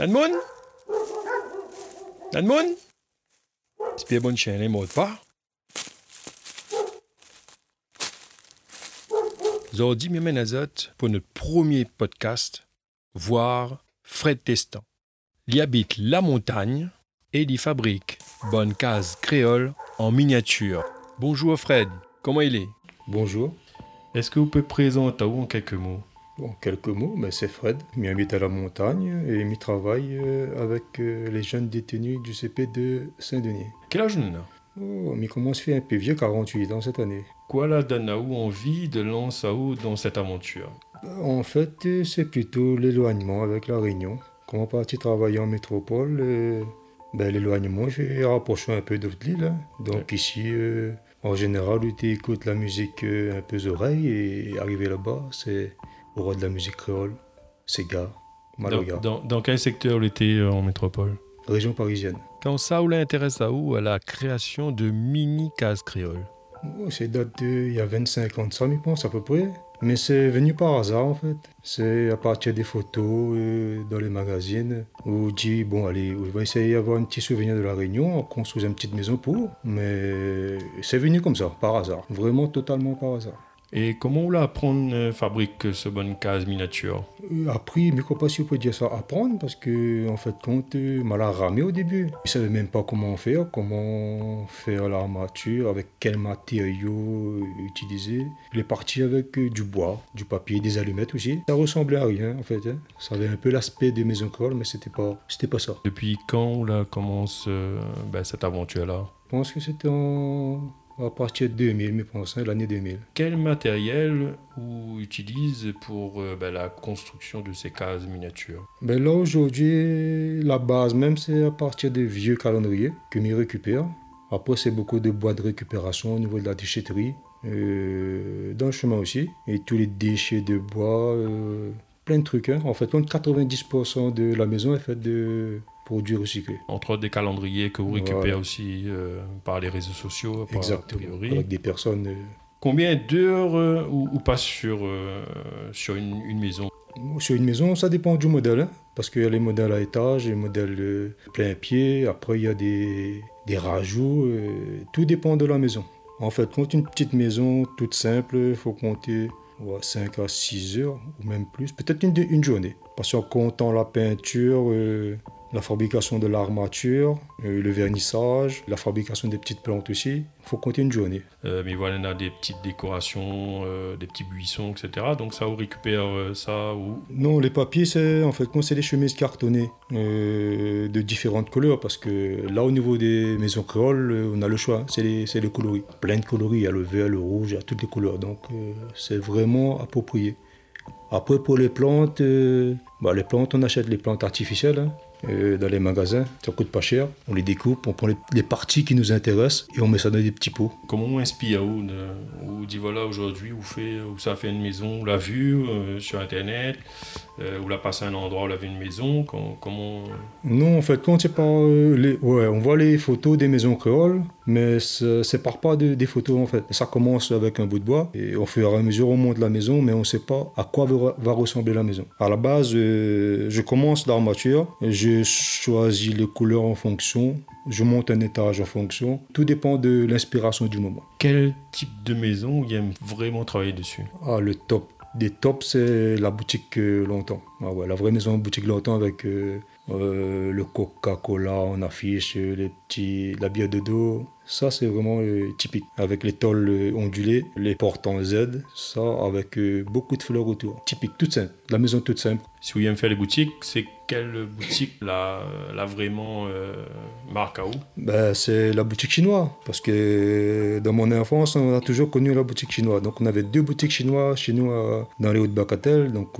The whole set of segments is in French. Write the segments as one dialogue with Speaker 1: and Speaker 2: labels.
Speaker 1: Nanmoun Nanmoun C'est bien bon chien, les mots de pas. Aujourd'hui, me azot pour notre premier podcast, voir Fred Testan. Il habite la montagne et il fabrique bonne case créole en miniature. Bonjour Fred, comment il est?
Speaker 2: Bonjour.
Speaker 1: Est-ce que vous pouvez présenter en quelques mots?
Speaker 2: En quelques mots, mais c'est Fred. Il habite à la montagne et il travaille euh, avec euh, les jeunes détenus du CP de Saint-Denis.
Speaker 1: Quel âge nous
Speaker 2: Oh, mais il commence à faire un peu vieux, 48 ans cette année?
Speaker 1: Quoi vous envie de vous dans cette aventure?
Speaker 2: En fait, euh, c'est plutôt l'éloignement avec la Réunion. Quand on partit travailler en métropole, euh, ben, l'éloignement, j'ai rapproché un peu d'autres îles. hein. Donc ici, euh, en général, tu écoutes la musique euh, un peu aux oreilles et arrivé là-bas, c'est au roi de la musique créole, Sega,
Speaker 1: dans,
Speaker 2: Malaga,
Speaker 1: dans, dans quel secteur vous était euh, en métropole?
Speaker 2: Région parisienne.
Speaker 1: Quand ça vous intéresse à vous à la création de mini cases créoles
Speaker 2: Oh, c'est date de, il y a 25 ans de ça, je pense, à peu près. Mais c'est venu par hasard, en fait. C'est à partir des photos euh, dans les magazines où on dit, bon, allez, on va essayer d'avoir un petit souvenir de la Réunion, on construit une petite maison pour. Mais c'est venu comme ça, par hasard. Vraiment totalement par hasard.
Speaker 1: Et comment vous apprendre euh, fabrique ce bonne case miniature?
Speaker 2: Euh, Après, je ne sais pas si on peut dire ça apprendre, parce que, en fait, compte, euh, m'a la ramé au début. Je ne savais même pas comment faire, comment faire l'armature, avec quels matériaux euh, utiliser. Il est parti avec euh, du bois, du papier, des allumettes aussi. Ça ressemblait à rien, en fait. hein. Ça avait un peu l'aspect des maisons créoles, mais c'était pas, c'était pas ça.
Speaker 1: Depuis quand là commence euh, ben, cette aventure-là?
Speaker 2: Je pense que c'était en... à partir de 2000, je pense, hein, l'année 2000.
Speaker 1: Quel matériel vous utilise pour euh, ben, la construction de ces cases miniatures?
Speaker 2: Ben là, aujourd'hui, la base même, c'est à partir des vieux calendriers que m'y récupère. Après, c'est beaucoup de bois de récupération au niveau de la déchetterie, euh, dans le chemin aussi. Et tous les déchets de bois, euh, plein de trucs. hein. En fait, comme 90% de la maison est faite de produits recyclés.
Speaker 1: Entre autres des calendriers que vous récupérez
Speaker 2: Voilà.
Speaker 1: aussi euh, par les réseaux sociaux, par
Speaker 2: Exactement. Avec des personnes. euh,
Speaker 1: Combien d'heures euh, ou, ou passe sur, euh, sur une, une maison?
Speaker 2: Sur une maison, ça dépend du modèle. hein, parce qu'il y a les modèles à étage, les modèles plein pied. Après, il y a des, des rajouts. tout dépend de la maison. En fait, quand une petite maison toute simple, il faut compter ouais, 5 à 6 heures ou même plus. Peut-être une, une journée. Parce qu'en comptant la peinture, la fabrication de l'armature, euh, le vernissage, la fabrication des petites plantes aussi, il faut compter une journée.
Speaker 1: Euh, mais voilà, on a des petites décorations, euh, des petits buissons, etc. Donc ça, vous récupère euh, ça ou...
Speaker 2: Non, les papiers, c'est en fait, c'est des chemises cartonnées de différentes couleurs parce que là, au niveau des maisons créoles, on a le choix, c'est les, les coloris. Plein de coloris, il y a le vert, le rouge, il y a toutes les couleurs, donc c'est vraiment approprié. Après, pour les plantes, bah, les plantes, on achète les plantes artificielles hein, dans les magasins, ça coûte pas cher. On les découpe, on prend les, les parties qui nous intéressent et on met ça dans des petits pots.
Speaker 1: Comment on inspire de, Vous dit voilà, aujourd'hui, vous fait, vous ça fait une maison, vous l'a vu euh, sur Internet, euh, l'a passé à un endroit, vous l'a vu une maison, com- comment...
Speaker 2: Non, en fait, quand c'est pas euh, les, ouais, on voit les photos des maisons créoles, mais ça- c'est part pas de- des photos en fait. Ça commence avec un bout de bois et au fur et à mesure on monte la maison, mais on sait pas à quoi va, va ressembler la maison. À la base, euh, je commence l'armature, je choisis les couleurs en fonction, je monte un étage en fonction. Tout dépend de l'inspiration du moment.
Speaker 1: Quel type de maison vous aime vraiment travailler dessus?
Speaker 2: Ah, le top des tops, c'est la boutique euh, longtemps. Ah ouais, la vraie maison boutique longtemps avec euh, euh, le Coca-Cola en affiche, euh, les petits, la bière de dos. Ça, c'est vraiment euh, typique. Avec les tôles euh, ondulées, les portes en Z, ça, avec beaucoup de fleurs autour. Typique, toute simple. La maison toute simple.
Speaker 1: Si vous aimez faire les boutiques, c'est quelle boutique la, la vraiment marque à vous?
Speaker 2: Ben, c'est la boutique chinoise. Parce que dans mon enfance, on a toujours connu la boutique chinoise. Donc, on avait deux boutiques chinoises chez nous dans les Hauts-de-Bacatel. Donc,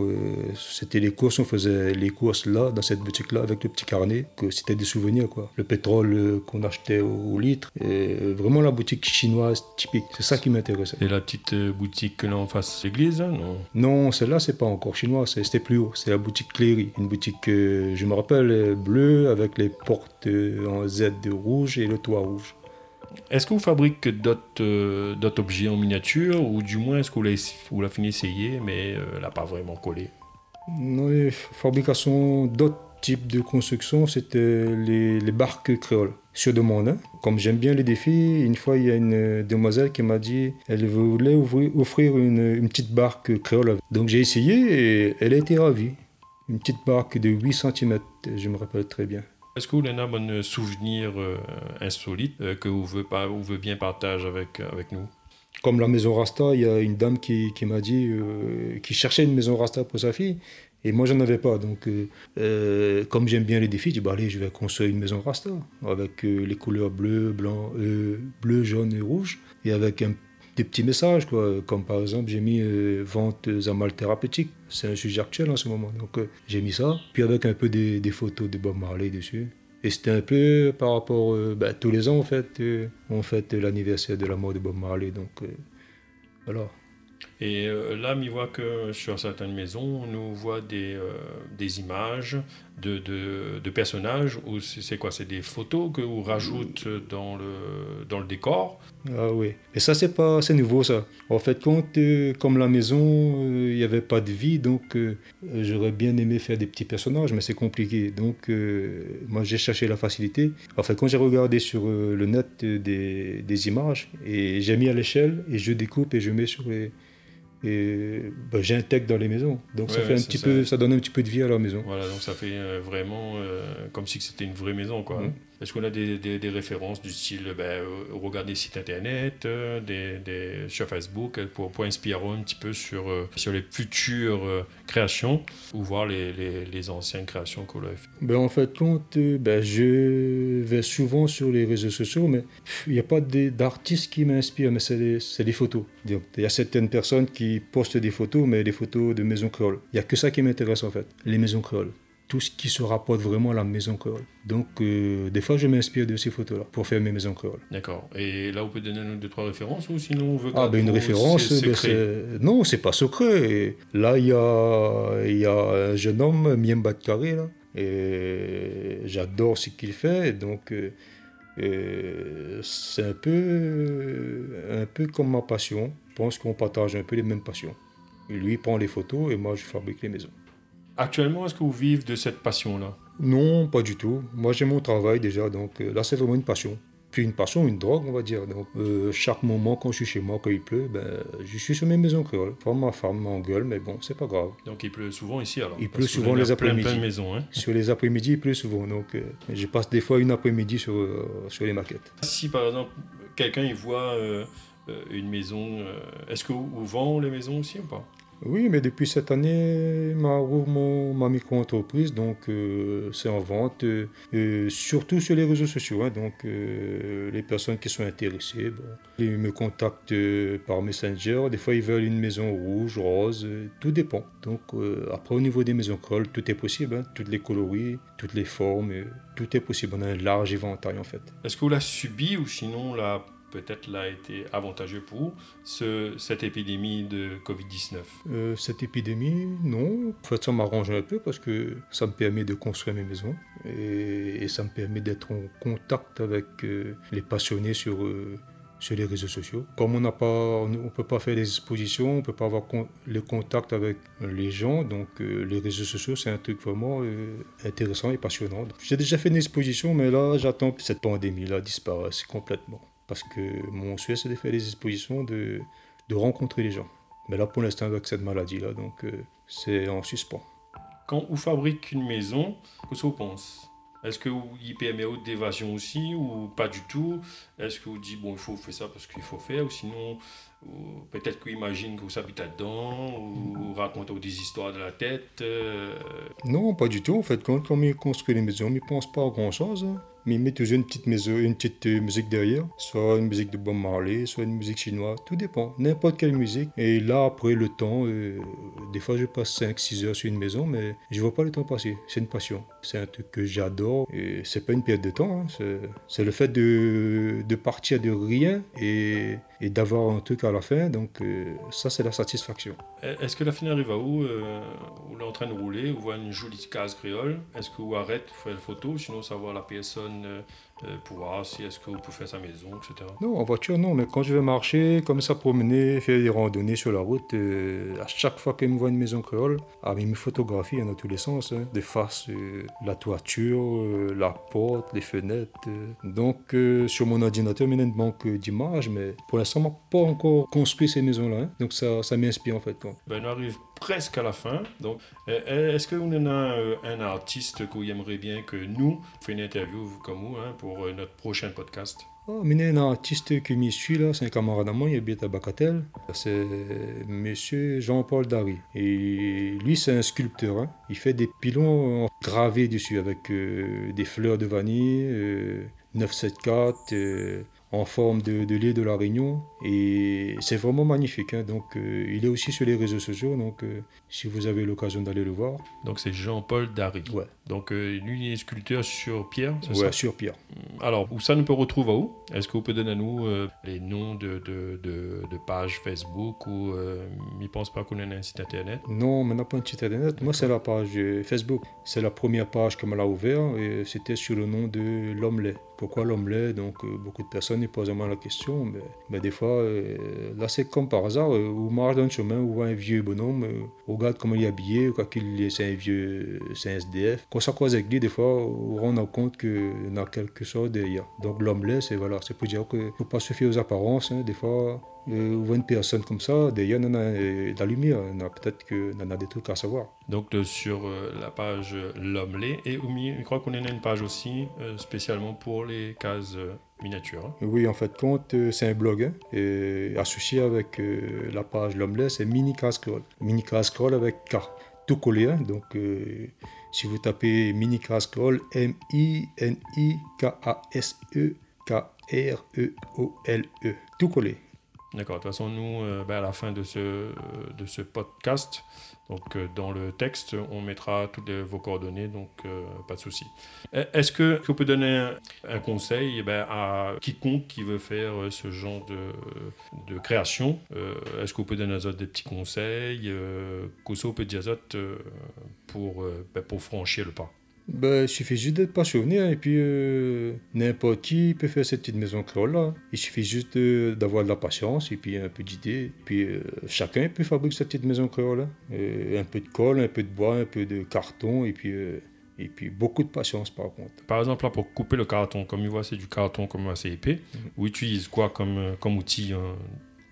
Speaker 2: c'était les courses, on faisait les courses là, dans cette boutique-là, avec le petit carnet. que C'était des souvenirs, quoi. Le pétrole euh, qu'on achetait au, litre. Et vraiment la boutique chinoise typique. C'est ça qui m'intéressait.
Speaker 1: C'est la petite euh, boutique que là en face de l'église, hein, non?
Speaker 2: Non, celle-là, c'est pas encore chinois, c'était plus haut. C'est la boutique Cléry. Une boutique, euh, je me rappelle, euh, bleue avec les portes euh, en Z de rouge et le toit rouge.
Speaker 1: Est-ce que vous fabriquez d'autres euh, objets en miniature? Ou du moins est-ce que vous l'avez fini d'essayer mais euh, elle n'a pas vraiment collé?
Speaker 2: Non, les fabrications d'autres type de construction, c'était les, les barques créoles sur demande. Hein. Comme j'aime bien les défis, une fois il y a une demoiselle qui m'a dit elle voulait offrir une, une petite barque créole. Donc j'ai essayé et elle a été ravie. Une petite barque de 8 cm, je me rappelle très bien.
Speaker 1: Est-ce que vous avez un souvenir euh, insolite euh, que vous voulez, bien partager avec, avec nous?
Speaker 2: Comme la maison Rasta, il y a une dame qui, qui m'a dit euh, qui cherchait une maison Rasta pour sa fille. Et moi, j'en avais pas. Donc, comme j'aime bien les défis, je dis bah, allez, je vais construire une maison Rasta avec les couleurs bleu, blanc, bleu, jaune et rouge. Et avec des petits messages, quoi. Comme par exemple, j'ai mis euh, vente à mal thérapeutique. C'est un sujet actuel en ce moment. Donc euh, j'ai mis ça. Puis avec un peu des, photos de Bob Marley dessus. Et c'était un peu par rapport. Euh, bah, tous les ans, en fait, on fête l'anniversaire de la mort de Bob Marley. Donc voilà.
Speaker 1: Et là, on voit que sur certaines maisons, on nous voit des, des images de, de, personnages, ou c'est quoi? C'est des photos que vous rajoutez dans le, dans le décor?
Speaker 2: Ah oui, et ça c'est pas c'est nouveau ça. En fait, quand euh, comme la maison, euh, il n'y avait pas de vie, donc euh, j'aurais bien aimé faire des petits personnages, mais c'est compliqué. Donc moi j'ai cherché la facilité. En fait, quand j'ai regardé sur le net des, des images et j'ai mis à l'échelle et je découpe et je mets sur les et bah, j'intègre dans les maisons. Donc ça fait un petit peu, ça donne un petit peu de vie à la maison.
Speaker 1: Voilà, donc ça fait vraiment comme si c'était une vraie maison, quoi. Mmh. Est-ce qu'on a des, références du style, ben, euh, regarder sites internet, euh, des, sur Facebook, euh, pour, pour inspirer un petit peu sur, sur les futures créations ou voir les, les, anciennes créations qu'on a fait
Speaker 2: ben, En fait, quand, ben, je vais souvent sur les réseaux sociaux, mais il n'y a pas d'artistes qui m'inspirent, mais c'est des, photos. Il y a certaines personnes qui postent des photos, mais des photos de maisons créoles. Il n'y a que ça qui m'intéresse en fait, les maisons créoles tout ce qui se rapporte vraiment à la maison créole. Donc, euh, des fois, je m'inspire de ces photos-là pour faire mes maisons créoles.
Speaker 1: D'accord. Et là, on peut donner deux, trois références ou sinon on veut
Speaker 2: Ah, ben une référence, ben non, c'est pas secret. là, il y a, y a un jeune homme, Miem Carré, là. Et j'adore ce qu'il fait. Donc, euh, euh, c'est un peu, un peu comme ma passion. Je pense qu'on partage un peu les mêmes passions. lui, prend les photos et moi, je fabrique les maisons.
Speaker 1: Actuellement, est-ce que vous vivez de cette passion-là?
Speaker 2: Non, pas du tout. Moi, j'ai mon travail déjà, donc euh, là, c'est vraiment une passion. Puis une passion, une drogue, on va dire. Donc, euh, chaque moment, quand je suis chez moi, quand il pleut, ben, je suis sur mes maisons créoles. Enfin, ma femme m'engueule, mais bon, c'est pas grave.
Speaker 1: Donc, il pleut souvent ici alors?
Speaker 2: Il pleut souvent les après-midi.
Speaker 1: Hein?
Speaker 2: Sur les après-midi, il pleut souvent. Donc, euh, je passe des fois une après-midi sur, sur les maquettes.
Speaker 1: Si par exemple, quelqu'un il voit une maison, est-ce que vous vendez les maisons aussi ou pas?
Speaker 2: Oui, mais depuis cette année, ma, ma micro-entreprise, donc euh, c'est en vente, euh, surtout sur les réseaux sociaux. Hein, donc euh, les personnes qui sont intéressées, ils me contactent par Messenger. Des fois, ils veulent une maison rouge, rose, tout dépend. Donc après, au niveau des maisons crolles, tout est possible. Hein, toutes les coloris, toutes les formes, tout est possible. On a un large éventail en fait.
Speaker 1: Est-ce que vous la subi ou sinon la peut-être là été avantageux pour ce, cette épidémie de Covid-19?
Speaker 2: Euh, Cette épidémie, non. En fait, ça m'arrange un peu parce que ça me permet de construire mes maisons et, ça me permet d'être en contact avec euh, les passionnés sur, euh, sur les réseaux sociaux. Comme on n'a on ne peut pas faire des expositions, on ne peut pas avoir le contact avec les gens, donc les réseaux sociaux, c'est un truc vraiment intéressant et passionnant. J'ai déjà fait une exposition, mais là, j'attends que cette pandémie-là disparaisse complètement parce que mon souhait c'est de faire des expositions, de, de rencontrer les gens. Mais là pour l'instant avec cette maladie-là, donc euh, c'est en suspens.
Speaker 1: Quand vous fabriquez une maison, qu'est-ce que vous pensez? Est-ce que vous y permet d'évasion aussi ou pas du tout? Est-ce que vous dites bon il faut faire ça parce qu'il faut faire ou sinon peut-être qu'il imagine que vous habitez dedans ou racontez des histoires de la tête euh?
Speaker 2: Non, pas du tout. En fait, quand on construit les maisons, on ne pense pas à grand-chose. Hein mais il met toujours une petite, euh, musique derrière, soit une musique de Bob Marley, soit une musique chinoise, tout dépend, n'importe quelle musique. Et là, après le temps, euh, des fois je passe 5-6 heures sur une maison, mais je vois pas le temps passer. C'est une passion. C'est un truc que j'adore et c'est pas une perte de temps. Hein. C'est le fait de, de, partir de rien et, et d'avoir un truc à la fin. Donc euh, ça, c'est la satisfaction.
Speaker 1: Est-ce que la fin arrive à où Vous êtes en train de rouler, vous voyez une jolie case créole? Est-ce que vous arrêtez, vous faites la photo, sinon savoir la personne euh, euh, pour voir si est-ce que vous pouvez faire sa maison, etc.
Speaker 2: Non, en voiture, non, mais quand je vais marcher, comme ça, promener, faire des randonnées sur la route, euh, à chaque fois qu'il me voit une maison créole, avec mes photographies dans tous les sens, hein, des faces, euh, la toiture, euh, la porte, les fenêtres. euh. Donc, euh, sur mon ordinateur, il y a une banque d'images, mais pour l'instant, n'a pas encore construit ces maisons-là. hein. Donc, ça, ça m'inspire, en fait. quoi.
Speaker 1: Ben, on arrive presque à la fin. Donc, euh, est-ce que vous en a euh, un artiste que vous aimeriez bien que nous fassions une interview comme vous hein, pour euh, notre prochain podcast?
Speaker 2: Mais il y a un artiste qui m'y suit là, c'est un camarade à moi, il habite à Bacatel. C'est monsieur Jean-Paul Dary. Et lui, c'est un sculpteur. hein. Il fait des pilons gravés dessus avec euh, des fleurs de vanille, euh, 974, euh, en forme de, de lait de la Réunion. Et c'est vraiment magnifique. hein. Donc, euh, il est aussi sur les réseaux sociaux. Donc, euh, si vous avez l'occasion d'aller le voir,
Speaker 1: Donc, c'est Jean-Paul Dary.
Speaker 2: ouais,
Speaker 1: Donc, euh, lui, il est sculpteur sur pierre,
Speaker 2: ouais
Speaker 1: ça
Speaker 2: sur Pierre.
Speaker 1: Alors, où ça nous peut retrouver où? Est-ce que vous pouvez donner à nous les noms de, de, de, de pages Facebook ou ne pense pas qu'on ait un site internet?
Speaker 2: Non, mais on n'a pas un site internet. Moi, c'est la page Facebook. C'est la première page qu'on m'a ouvert et c'était sur le nom de l'omelette. Pourquoi l'omelette Donc, euh, beaucoup de personnes ils posent la question. Mais, mais des fois, euh, là, c'est comme par hasard. Euh, on marche dans le chemin, on voit un vieux bonhomme, on regarde comment il est habillé, quoi qu'il est, c'est un vieux, c'est un SDF. Quand ça croise avec lui, des fois, on rend compte en a quelque chose derrière. Donc, l'omelette, c'est voilà, c'est pour dire qu'il ne faut pas se fier aux apparences. hein. Des fois, on voit une personne comme ça, y en a de la lumière. En a peut-être en a des trucs à savoir.
Speaker 1: Donc, sur la page L'Homme-Lait. Et au milieu, je crois qu'on a une page aussi spécialement pour cases euh, miniatures. hein.
Speaker 2: Oui, en fait, compte, euh, c'est un blog hein, associé avec euh, la page L'Homeless, c'est Mini Cascroll. Mini Cascroll avec K, tout collé. hein. donc, si vous tapez Mini Cascroll, M-I-N-I-K-A-S-E-K-R-E-O-L-E, tout collé.
Speaker 1: D'accord. De toute façon, nous, euh, ben, à la fin de ce, euh, de ce podcast, donc euh, dans le texte, on mettra toutes vos coordonnées, donc pas de souci. Est-ce que, que vous donner un, conseil eh ben, à quiconque qui veut faire ce genre de, de création? Est-ce que vous pouvez donner autres des petits conseils? Qu'est-ce que vous pouvez dire euh, pour, ben, pour franchir le pas?
Speaker 2: Ben, il suffit juste d'être passionné hein, et puis euh, n'importe qui peut faire cette petite maison créole là. Il suffit juste de- d'avoir de la patience et puis un peu d'idées. Puis euh, chacun peut fabriquer cette petite maison créole. hein. Euh, un peu de colle, un peu de bois, un peu de carton et puis, euh, et puis beaucoup de patience par contre.
Speaker 1: Par exemple, là, pour couper le carton, comme il voit, c'est du carton comme assez épais, vous utilisez quoi comme, euh, comme outil hein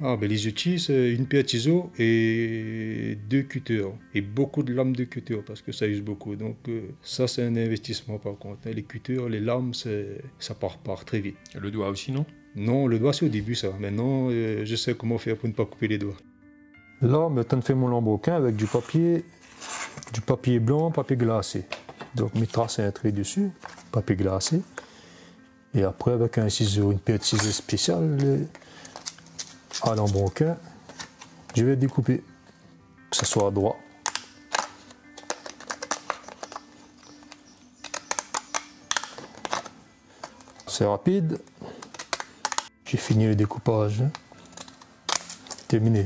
Speaker 2: Ah, ben, les outils, c'est une paire de ciseaux et deux cutters. Et beaucoup de lames de cutters parce que ça use beaucoup. Donc, euh, ça, c'est un investissement par contre. hein. Les cutters, les lames, c'est- ça part, part très vite.
Speaker 1: Le doigt aussi, non?
Speaker 2: Non, le doigt, c'est au début, ça. Maintenant, euh, je sais comment faire pour ne pas couper les doigts.
Speaker 3: Là, maintenant, je fais mon lambrequin avec du papier, du papier blanc, papier glacé. Donc, mes traces un trait dessus, papier glacé. Et après, avec un ciseau, une paire de ciseaux spéciale, le- à lambrequin, je vais découper, que ce soit droit. C'est rapide. J'ai fini le découpage. Terminé.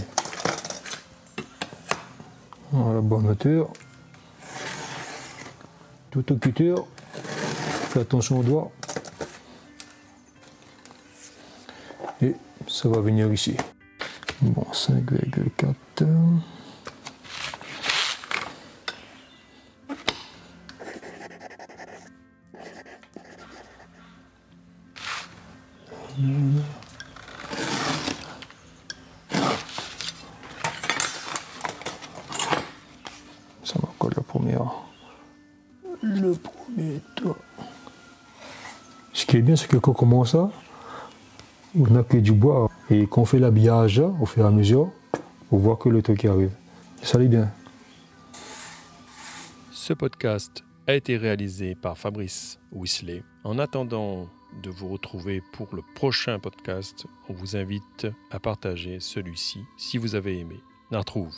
Speaker 3: Voilà, bonne hauteur. Tout au cutter. Fais attention au doigt. Ça va venir ici. Bon, 5,4. Ça me colle la première? Le premier toit. Ce qui est bien, c'est que quand on commence ça, on n'a que du bois. Et quand on fait l'habillage au fur et à mesure, on voit que le truc arrive. Ça allait bien.
Speaker 1: Ce podcast a été réalisé par Fabrice Whistler. En attendant de vous retrouver pour le prochain podcast, on vous invite à partager celui-ci si vous avez aimé. On retrouve.